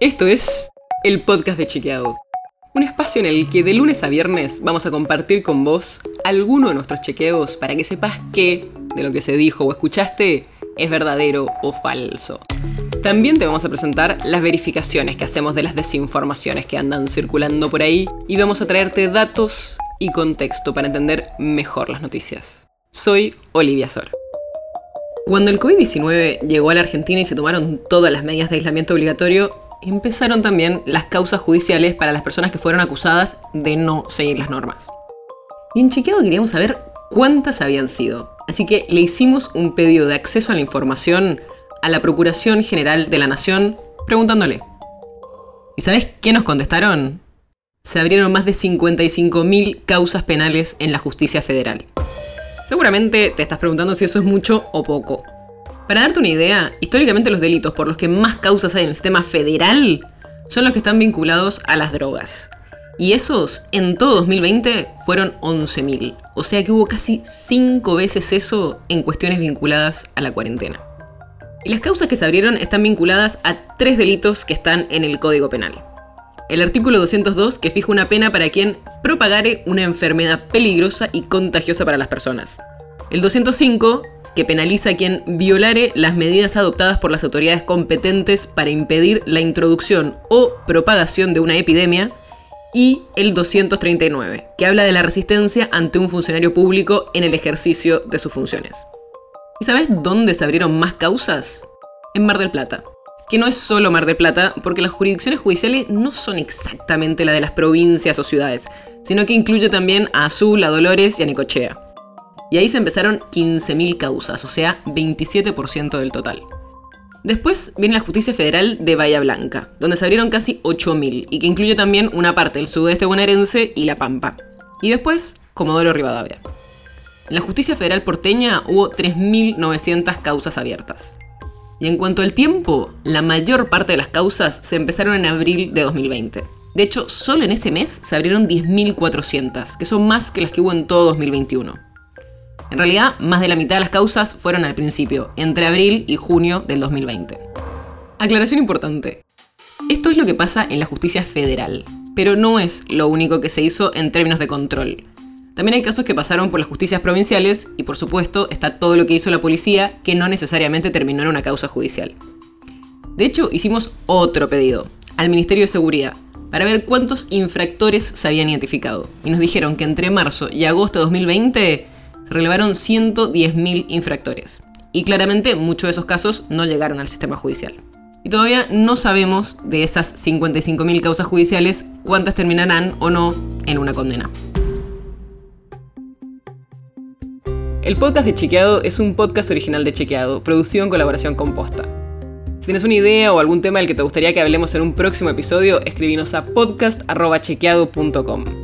Esto es el podcast de Chequeado. Un espacio en el que de lunes a viernes vamos a compartir con vos alguno de nuestros chequeos para que sepas qué de lo que se dijo o escuchaste es verdadero o falso. También te vamos a presentar las verificaciones que hacemos de las desinformaciones que andan circulando por ahí y vamos a traerte datos y contexto para entender mejor las noticias. Soy Olivia Sor. Cuando el COVID-19 llegó a la Argentina y se tomaron todas las medidas de aislamiento obligatorio, empezaron también las causas judiciales para las personas que fueron acusadas de no seguir las normas. Y en Chequeado queríamos saber cuántas habían sido, así que le hicimos un pedido de acceso a la información a la Procuración General de la Nación preguntándole. ¿Y sabes qué nos contestaron? Se abrieron más de 55.000 causas penales en la justicia federal. Seguramente te estás preguntando si eso es mucho o poco. Para darte una idea, históricamente los delitos por los que más causas hay en el sistema federal son los que están vinculados a las drogas. Y esos, en todo 2020, fueron 11.000. O sea que hubo casi 5 veces eso en cuestiones vinculadas a la cuarentena. Y las causas que se abrieron están vinculadas a tres delitos que están en el Código Penal el artículo 202 que fija una pena para quien propagare una enfermedad peligrosa y contagiosa para las personas. El 205 que penaliza a quien violare las medidas adoptadas por las autoridades competentes para impedir la introducción o propagación de una epidemia. Y el 239, que habla de la resistencia ante un funcionario público en el ejercicio de sus funciones. ¿Y sabes dónde se abrieron más causas? En Mar del Plata que no es solo Mar del Plata, porque las jurisdicciones judiciales no son exactamente la de las provincias o ciudades, sino que incluye también a Azul, a Dolores y a Nicochea. Y ahí se empezaron 15.000 causas, o sea, 27% del total. Después viene la Justicia Federal de Bahía Blanca, donde se abrieron casi 8.000 y que incluye también una parte del sudeste bonaerense y La Pampa. Y después, Comodoro Rivadavia. En la Justicia Federal porteña hubo 3.900 causas abiertas. Y en cuanto al tiempo, la mayor parte de las causas se empezaron en abril de 2020. De hecho, solo en ese mes se abrieron 10.400, que son más que las que hubo en todo 2021. En realidad, más de la mitad de las causas fueron al principio, entre abril y junio del 2020. Aclaración importante. Esto es lo que pasa en la justicia federal, pero no es lo único que se hizo en términos de control. También hay casos que pasaron por las justicias provinciales y por supuesto está todo lo que hizo la policía que no necesariamente terminó en una causa judicial. De hecho, hicimos otro pedido al Ministerio de Seguridad para ver cuántos infractores se habían identificado. Y nos dijeron que entre marzo y agosto de 2020 se relevaron 110.000 infractores. Y claramente muchos de esos casos no llegaron al sistema judicial. Y todavía no sabemos de esas 55.000 causas judiciales cuántas terminarán o no en una condena. El podcast de Chequeado es un podcast original de Chequeado, producido en colaboración con Posta. Si tienes una idea o algún tema del que te gustaría que hablemos en un próximo episodio, escribinos a podcast.chequeado.com.